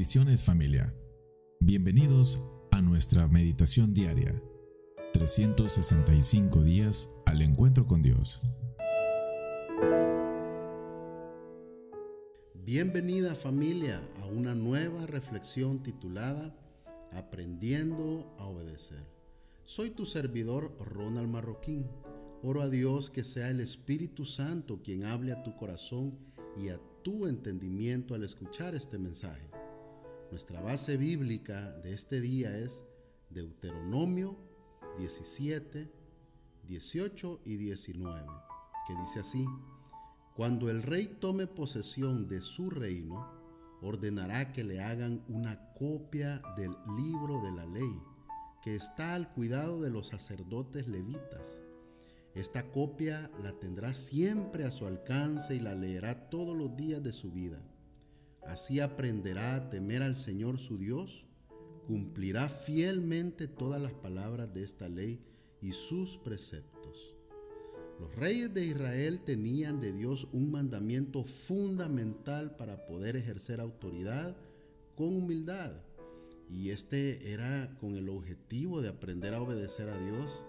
Bendiciones familia. Bienvenidos a nuestra meditación diaria. 365 días al encuentro con Dios. Bienvenida familia a una nueva reflexión titulada Aprendiendo a obedecer. Soy tu servidor Ronald Marroquín. Oro a Dios que sea el Espíritu Santo quien hable a tu corazón y a tu entendimiento al escuchar este mensaje. Nuestra base bíblica de este día es Deuteronomio 17, 18 y 19, que dice así, Cuando el rey tome posesión de su reino, ordenará que le hagan una copia del libro de la ley, que está al cuidado de los sacerdotes levitas. Esta copia la tendrá siempre a su alcance y la leerá todos los días de su vida Así aprenderá a temer al Señor su Dios, cumplirá fielmente todas las palabras de esta ley y sus preceptos. Los reyes de Israel tenían de Dios un mandamiento fundamental para poder ejercer autoridad con humildad. Y este era con el objetivo de aprender a obedecer a Dios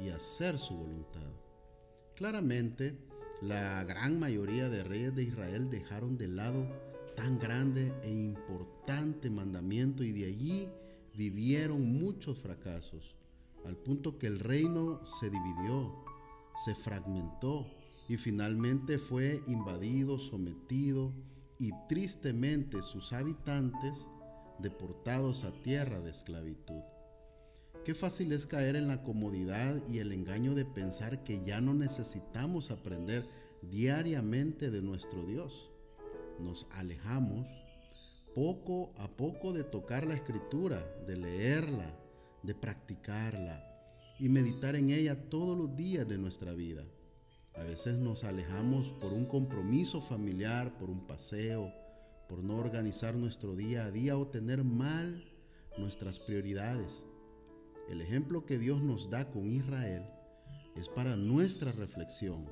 y hacer su voluntad. Claramente, la gran mayoría de reyes de Israel dejaron de lado tan grande e importante mandamiento y de allí vivieron muchos fracasos, al punto que el reino se dividió, se fragmentó y finalmente fue invadido, sometido y tristemente sus habitantes deportados a tierra de esclavitud. Qué fácil es caer en la comodidad y el engaño de pensar que ya no necesitamos aprender diariamente de nuestro Dios nos alejamos poco a poco de tocar la escritura, de leerla, de practicarla y meditar en ella todos los días de nuestra vida. A veces nos alejamos por un compromiso familiar, por un paseo, por no organizar nuestro día a día o tener mal nuestras prioridades. El ejemplo que Dios nos da con Israel es para nuestra reflexión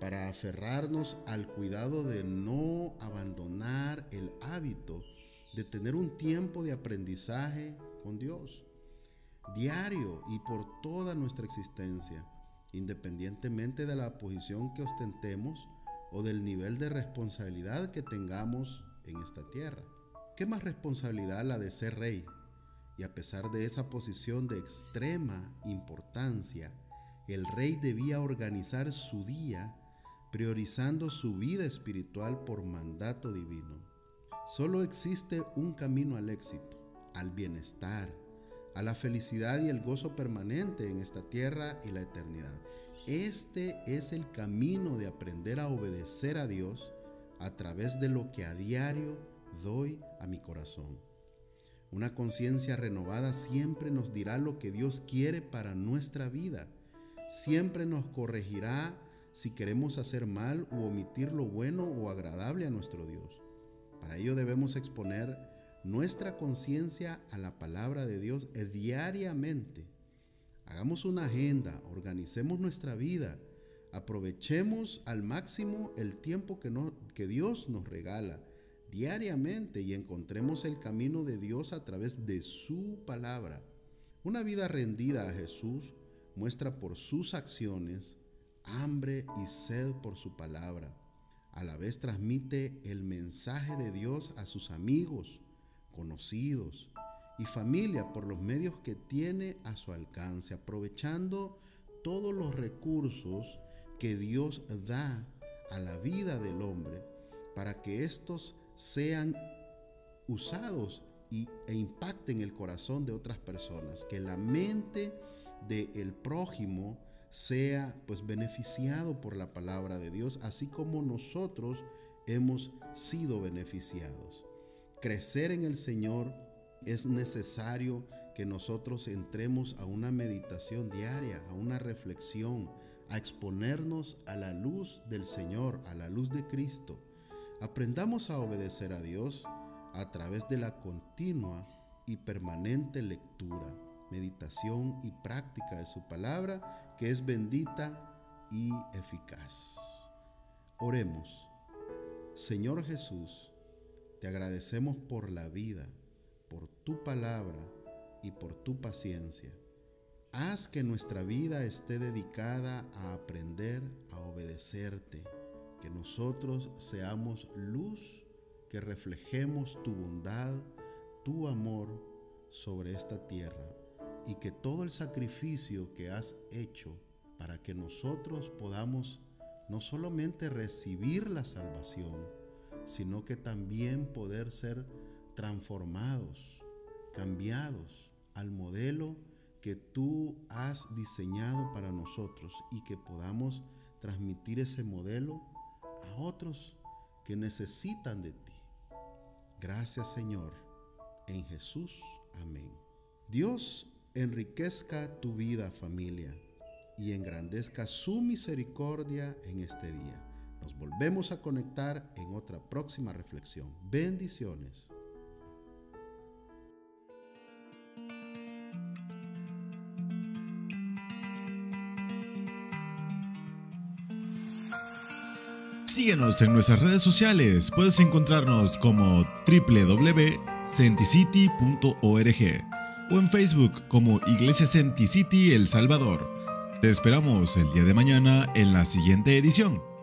para aferrarnos al cuidado de no abandonar el hábito de tener un tiempo de aprendizaje con Dios, diario y por toda nuestra existencia, independientemente de la posición que ostentemos o del nivel de responsabilidad que tengamos en esta tierra. ¿Qué más responsabilidad la de ser rey? Y a pesar de esa posición de extrema importancia, el rey debía organizar su día priorizando su vida espiritual por mandato divino. Solo existe un camino al éxito, al bienestar, a la felicidad y el gozo permanente en esta tierra y la eternidad. Este es el camino de aprender a obedecer a Dios a través de lo que a diario doy a mi corazón. Una conciencia renovada siempre nos dirá lo que Dios quiere para nuestra vida. Siempre nos corregirá si queremos hacer mal u omitir lo bueno o agradable a nuestro Dios. Para ello debemos exponer nuestra conciencia a la palabra de Dios diariamente. Hagamos una agenda, organicemos nuestra vida, aprovechemos al máximo el tiempo que, que Dios nos regala diariamente y encontremos el camino de Dios a través de su palabra. Una vida rendida a Jesús muestra por sus acciones hambre y sed por su palabra. A la vez transmite el mensaje de Dios a sus amigos, conocidos y familia por los medios que tiene a su alcance, aprovechando todos los recursos que Dios da a la vida del hombre para que estos sean usados y, e impacten el corazón de otras personas, que la mente del prójimo sea pues beneficiado por la palabra de Dios, así como nosotros hemos sido beneficiados. Crecer en el Señor es necesario que nosotros entremos a una meditación diaria, a una reflexión, a exponernos a la luz del Señor, a la luz de Cristo. Aprendamos a obedecer a Dios a través de la continua y permanente lectura meditación y práctica de su palabra, que es bendita y eficaz. Oremos. Señor Jesús, Te agradecemos por la vida, por tu palabra y por tu paciencia. Haz que nuestra vida esté dedicada a aprender a obedecerte, que nosotros seamos luz, que reflejemos tu bondad, tu amor sobre esta tierra y que todo el sacrificio que has hecho para que nosotros podamos no solamente recibir la salvación, sino que también poder ser transformados, cambiados al modelo que tú has diseñado para nosotros y que podamos transmitir ese modelo a otros que necesitan de ti. Gracias Señor, en Jesús, amén. Dios enriquezca tu vida familia y engrandezca su misericordia en este día. Nos volvemos a conectar en otra próxima reflexión. Bendiciones. Síguenos en nuestras redes sociales. Puedes encontrarnos como www.centicity.org o en Facebook como Iglesia Centicity El Salvador. Te esperamos el día de mañana en la siguiente edición.